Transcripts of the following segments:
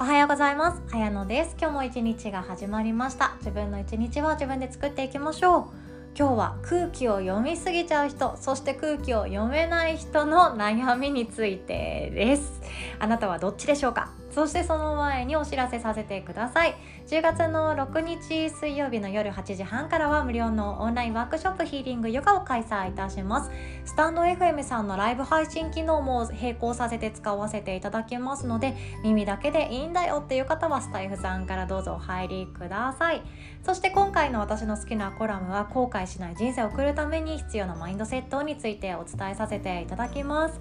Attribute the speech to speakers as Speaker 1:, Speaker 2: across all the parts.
Speaker 1: おはようございます。あやのです。今日も一日が始まりました。自分の一日は自分で作っていきましょう。今日は空気を読みすぎちゃう人、そして空気を読めない人の悩みについてです。あなたはどっちでしょうか？そしてその前にお知らせさせてください。10月の6日水曜日の夜8時半からは無料のオンラインワークショップヒーリングヨガを開催いたします。スタンド FM さんのライブ配信機能も並行させて使わせていただきますので、耳だけでいいんだよっていう方はスタイフさんからどうぞお入りください。そして今回の私の好きなコラムは後悔しない人生を送るために必要なマインドセットについてお伝えさせていただきます。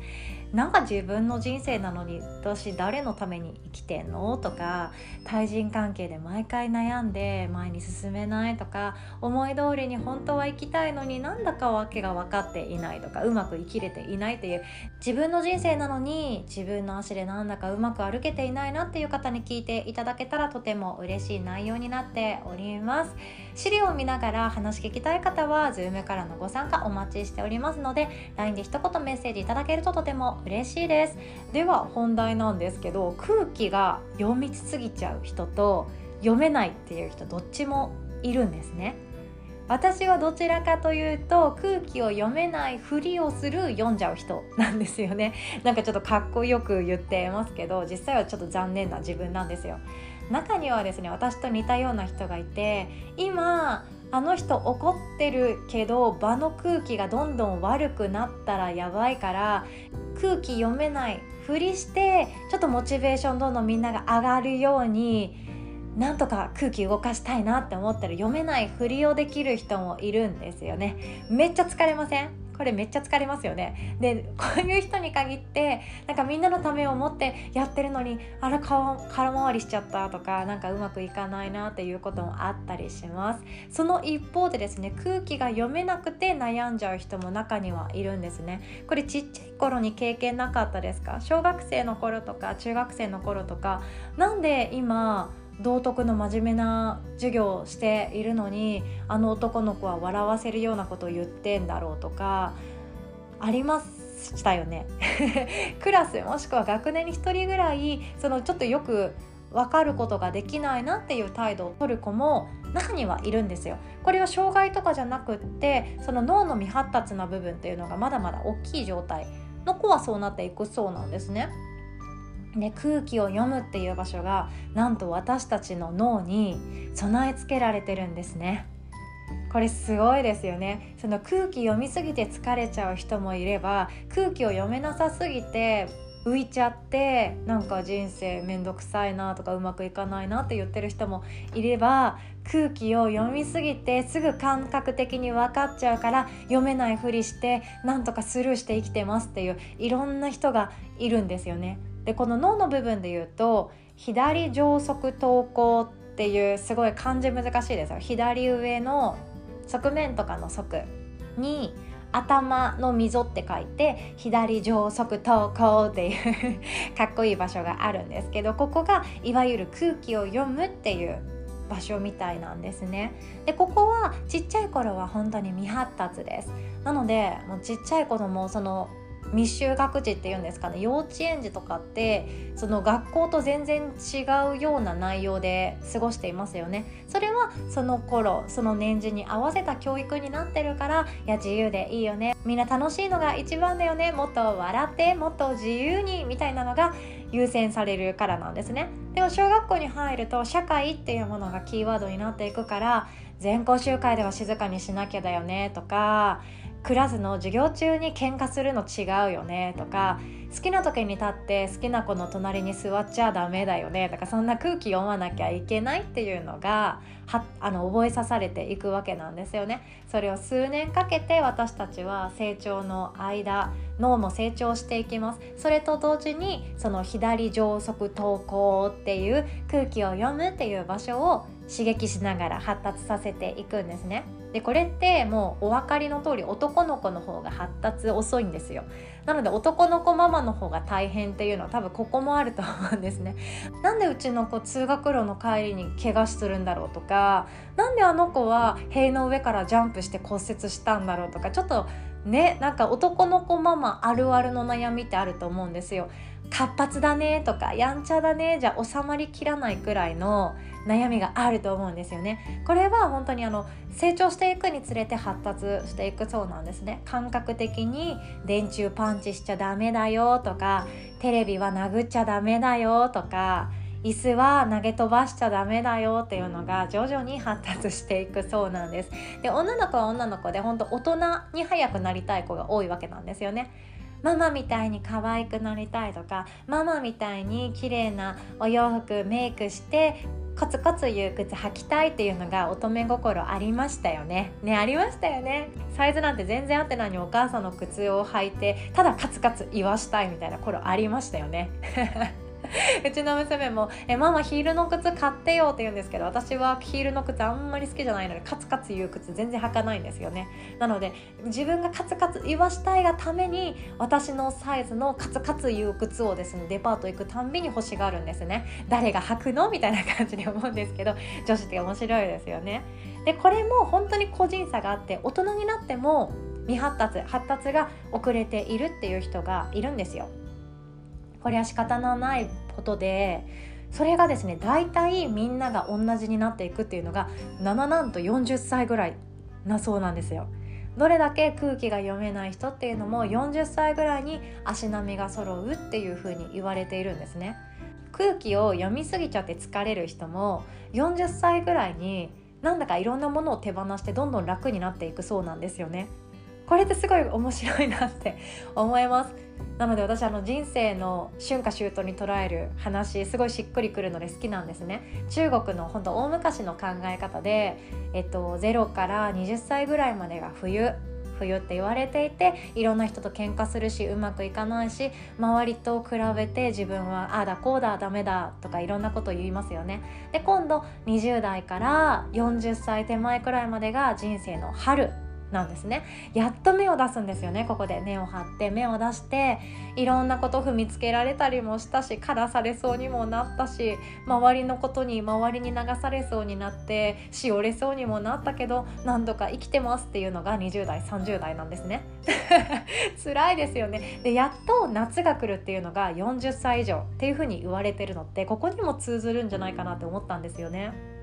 Speaker 1: なんか自分の人生なのに私誰のために生きてんの？とか対人関係で毎回悩んで前に進めない？とか思い通りに本当は生きたいのになんだかわけが分かっていない？とかうまく生きれていない？という自分の人生なのに自分の足でなんだかうまく歩けていない？なっていう方に聞いていただけたらとても嬉しい内容になっております。資料を見ながら話聞きたい方は Zoom からのご参加お待ちしておりますので LINE で一言メッセージいただけるととても嬉しいです。では本題なんですけど空気が読みすぎちゃう人と読めないっていう人どっちもいるんですね。私はどちらかというと空気を読めないふりをする読んじゃう人なんですよね。なんかちょっとかっこよく言ってますけど実際はちょっと残念な自分なんですよ。中にはですね私と似たような人がいて今あの人怒ってるけど場の空気がどんどん悪くなったらやばいから空気読めないふりしてちょっとモチベーションどんどんみんなが上がるようになんとか空気動かしたいなって思ったら読めないふりをできる人もいるんですよね。めっちゃ疲れません？これめっちゃ疲れますよね。でこういう人に限ってなんかみんなのためを思ってやってるのにあら顔空回りしちゃったとかなんかうまくいかないなっていうこともあったりします。その一方でですね空気が読めなくて悩んじゃう人も中にはいるんですね。これちっちゃい頃に経験なかったですか？小学生の頃とか中学生の頃とか。なんで今道徳の真面目な授業をしているのにあの男の子は笑わせるようなことを言ってんだろうとかありましたよね クラスもしくは学年に1人ぐらいそのちょっとよく分かることができないなっていう態度を取る子も中にはいるんですよこれは障害とかじゃなくってその脳の未発達な部分っていうのがまだまだ大きい状態の子はそうなっていくそうなんですね。で空気を読むっていう場所がなんと私たちの脳に備え付けられてるんですね。これすごいですよね。その空気読みすぎて疲れちゃう人もいれば空気を読めなさすぎて浮いちゃってなんか人生めんどくさいなとかうまくいかないなって言ってる人もいれば空気を読みすぎてすぐ感覚的に分かっちゃうから読めないふりしてなんとかスルーして生きてますっていういろんな人がいるんですよね。でこの脳の部分で言うと左上側頭項っていうすごい漢字難しいですよ左上の側面とかの側に頭の溝って書いて左上側投稿っていうかっこいい場所があるんですけどここがいわゆる空気を読むっていう場所みたいなんですね。でここはちっちゃい頃は本当に未発達です。なのでもうちっちゃい子供その未就学児っていうんですかね幼稚園児とかってその学校と全然違うような内容で過ごしていますよね。それはその頃その年次に合わせた教育になってるからいや自由でいいよね。みんな楽しいのが一番だよね。もっと笑ってもっと自由にみたいなのが優先されるからなんですね。でも小学校に入ると社会っていうものがキーワードになっていくから全校集会では静かにしなきゃだよねとかクラスの授業中に喧嘩するの違うよねとか好きな時に立って好きな子の隣に座っちゃダメだよねとかそんな空気読まなきゃいけないっていうのがはあの覚えさされていくわけなんですよね。それを数年かけて私たちは成長の間脳も成長していきますそれと同時にその左上側頭項っていう空気を読むっていう場所を刺激しながら発達させていくんですねでこれってもうお分かりの通り男の子の方が発達遅いんですよ。なので男の子ママの方が大変っていうのは多分ここもあると思うんですね。なんでうちの子通学路の帰りに怪我するんだろうとかなんであの子は塀の上からジャンプして骨折したんだろうとかちょっとねなんか男の子ママあるあるの悩みってあると思うんですよ。活発だねとかやんちゃだねじゃ収まりきらないくらいの悩みがあると思うんですよね。これは本当にあの成長していくにつれて発達していくそうなんですね。感覚的に電柱パンチしちゃダメだよとかテレビは殴っちゃダメだよとか椅子は投げ飛ばしちゃダメだよっていうのが徐々に発達していくそうなんです。で女の子は女の子で本当大人に早くなりたい子が多いわけなんですよね。ママみたいに可愛くなりたいとかママみたいに綺麗なお洋服メイクしてコツコツ言う靴履きたいっていうのが乙女心ありましたよね。ねありましたよね。サイズなんて全然合ってないのにお母さんの靴を履いてただカツカツ言わしたいみたいな頃ありましたよね うちの娘も「えママヒールの靴買ってよ」って言うんですけど私はヒールの靴あんまり好きじゃないのでカツカツ言う靴全然履かないんですよね。なので自分がカツカツ言わしたいがために私のサイズのカツカツ言う靴をですねデパート行くたんびに欲しがるんですね。誰が履くのみたいな感じで思うんですけど女子って面白いですよね。でこれも本当に個人差があって大人になっても未発達発達が遅れているっていう人がいるんですよ。これは仕方のないことでそれがですね大体みんなが同じになっていくっていうのが7なんと40歳ぐらいなそうなんですよ。どれだけ空気が読めない人っていうのも40歳ぐらいに足並みが揃うっていうふうに言われているんですね。空気を読みすぎちゃって疲れる人も40歳ぐらいになんだかいろんなものを手放してどんどん楽になっていくそうなんですよね。これってすごい面白いなって思いますなので私あの人生の春夏秋冬に捉える話すごいしっくりくるので好きなんですね。中国の本当大昔の考え方で、えっと、0から20歳ぐらいまでが冬冬って言われていていろんな人と喧嘩するしうまくいかないし周りと比べて自分はああだこうだダメだとかいろんなこと言いますよね。で今度20代から40歳手前くらいまでが人生の春。なんですね。やっと芽を出すんですよね。ここで根を張って芽を出していろんなこと踏みつけられたりもしたしからされそうにもなったし周りのことに周りに流されそうになってしおれそうにもなったけど何度か生きてますっていうのが20代30代なんですね。辛いですよね。でやっと夏が来るっていうのが40歳以上っていうふうに言われてるのってここにも通ずるんじゃないかなって思ったんですよね。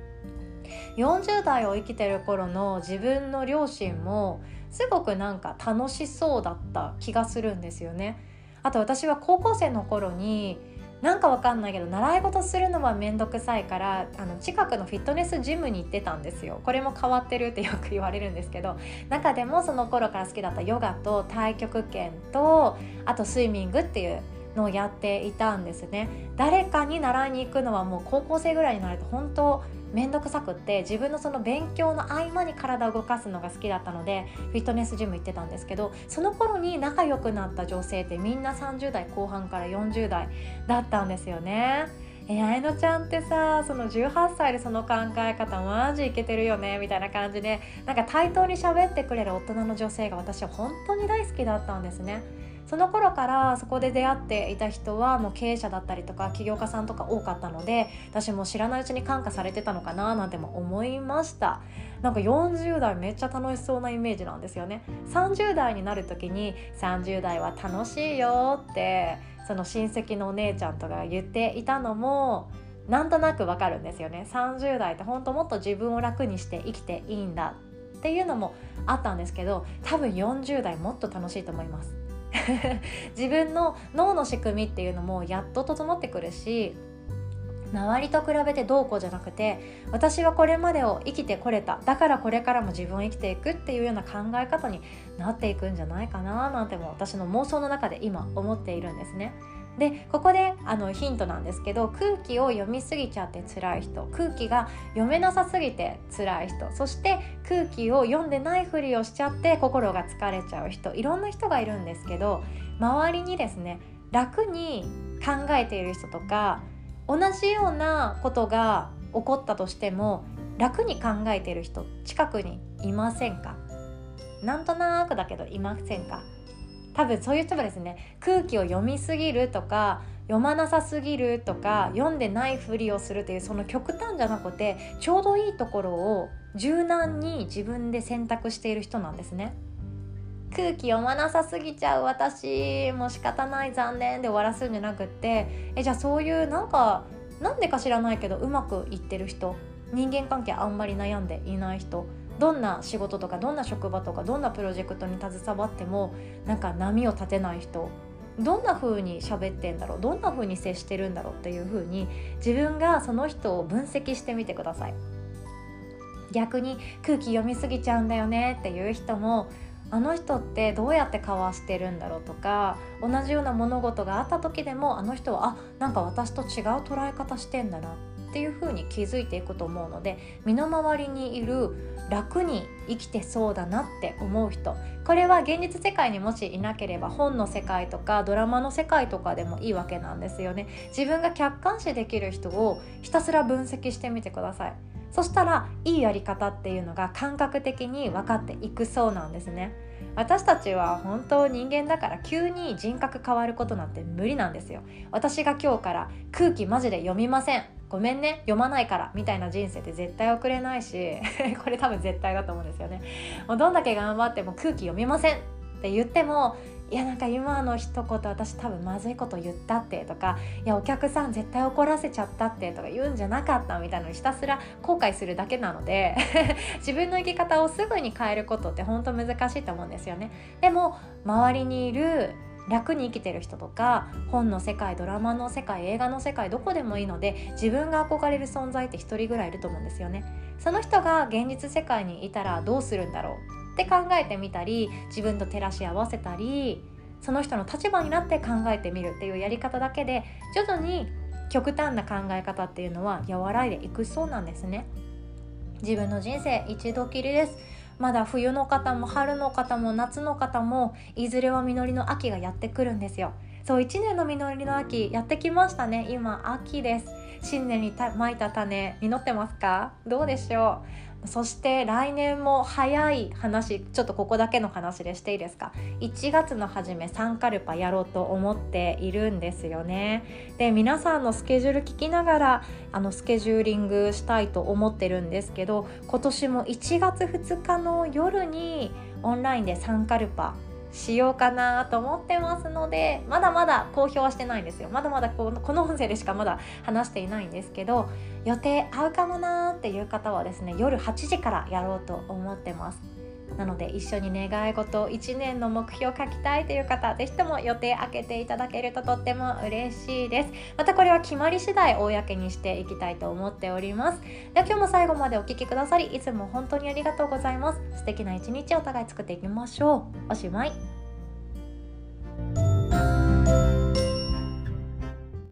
Speaker 1: 40代を生きてる頃の自分の両親もすごくなんか楽しそうだった気がするんですよね。あと私は高校生の頃になんかわかんないけど習い事するのは面倒くさいからあの近くのフィットネスジムに行ってたんですよこれも変わってるってよく言われるんですけど中でもその頃から好きだったヨガと太極拳とあとスイミングっていうのをやっていたんですね誰かに習いに行くのはもう高校生ぐらいになると本当面倒くさくって自分のその勉強の合間に体を動かすのが好きだったのでフィットネスジム行ってたんですけどその頃に仲良くなった女性ってみんな30代後半から40代だったんですよね。えあいのちゃんってさその18歳でその考え方マジいけてるよねみたいな感じでなんか対等に喋ってくれる大人の女性が私は本当に大好きだったんですね。その頃からそこで出会っていた人はもう経営者だったりとか起業家さんとか多かったので私も知らないうちに感化されてたのかななんても思いました。なんか40代めっちゃ楽しそうなイメージなんですよね。30代になる時に30代は楽しいよってその親戚のお姉ちゃんとか言っていたのもなんとなくわかるんですよね。30代って本当もっと自分を楽にして生きていいんだっていうのもあったんですけど多分40代もっと楽しいと思います。自分の脳の仕組みっていうのもやっと整ってくるし周りと比べてどうこうじゃなくて私はこれまでを生きてこれただからこれからも自分を生きていくっていうような考え方になっていくんじゃないかななんても私の妄想の中で今思っているんですね。でここであのヒントなんですけど空気を読みすぎちゃって辛い人。空気が読めなさすぎて辛い人。そして空気を読んでないふりをしちゃって心が疲れちゃう人。いろんな人がいるんですけど周りにですね楽に考えている人とか同じようなことが起こったとしても楽に考えている人近くにいませんか？なんとなくだけどいませんか？多分そういう人はですね空気を読みすぎるとか読まなさすぎるとか読んでないふりをするというその極端じゃなくてちょうどいいところを柔軟に自分で選択している人なんですね。空気読まなさすぎちゃう私もう仕方ない残念で終わらすんじゃなくってえじゃあそういうなんかなんでか知らないけどうまくいってる人人間関係あんまり悩んでいない人どんな仕事とかどんな職場とかどんなプロジェクトに携わってもなんか波を立てない人どんな風に喋ってんだろうどんな風に接してるんだろうっていう風に自分がその人を分析してみてください。逆に空気読みすぎちゃうんだよねっていう人もあの人ってどうやって交わしてるんだろうとか同じような物事があった時でもあの人はあなんか私と違う捉え方してんだなっていう風に気づいていくと思うので身の回りにいる楽に生きてそうだなって思う人これは現実世界にもしいなければ本の世界とかドラマの世界とかでもいいわけなんですよね。自分が客観視できる人をひたすら分析してみてください。そしたらいいやり方っていうのが感覚的に分かっていくそうなんですね。私たちは本当人間だから急に人格変わることなんて無理なんですよ。私が今日から空気マジで読みません。ごめんね読まないからみたいな人生って絶対送れないし これ多分絶対だと思うんですよね。もうどんだけ頑張っても空気読みませんって言ってもいやなんか今の一言私多分まずいこと言ったってとかいやお客さん絶対怒らせちゃったってとか言うんじゃなかったみたいなのひたすら後悔するだけなので 自分の生き方をすぐに変えることって本当難しいと思うんですよね。でも周りにいる楽に生きてる人とか本の世界ドラマの世界映画の世界どこでもいいので自分が憧れる存在って一人ぐらいいると思うんですよね。その人が現実世界にいたらどうするんだろう？って考えてみたり自分と照らし合わせたりその人の立場になって考えてみるっていうやり方だけで徐々に極端な考え方っていうのは和らいでいくそうなんですね。自分の人生一度きりです。まだ冬の方も春の方も夏の方もいずれは実りの秋がやってくるんですよ。そう1年の実りの秋やってきましたね。今秋です。新年にまいた種実ってますか？どうでしょう？そして来年も早い話ちょっとここだけの話でしていいですか？1月の初めサンカルパやろうと思っているんですよね。で皆さんのスケジュール聞きながらあのスケジューリングしたいと思ってるんですけど今年も1月2日の夜にオンラインでサンカルパしようかなと思ってますのでまだまだ公表はしてないんですよ。まだまだこのこの音声でしかまだ話していないんですけど予定合うかもなーっていう方はですね夜8時からやろうと思ってます。なので一緒に願い事を1年の目標を書きたいという方是非とも予定開けていただけるととっても嬉しいです。またこれは決まり次第公にしていきたいと思っております。では今日も最後までお聴きくださりいつも本当にありがとうございます。素敵な一日お互い作っていきましょう。おしまい。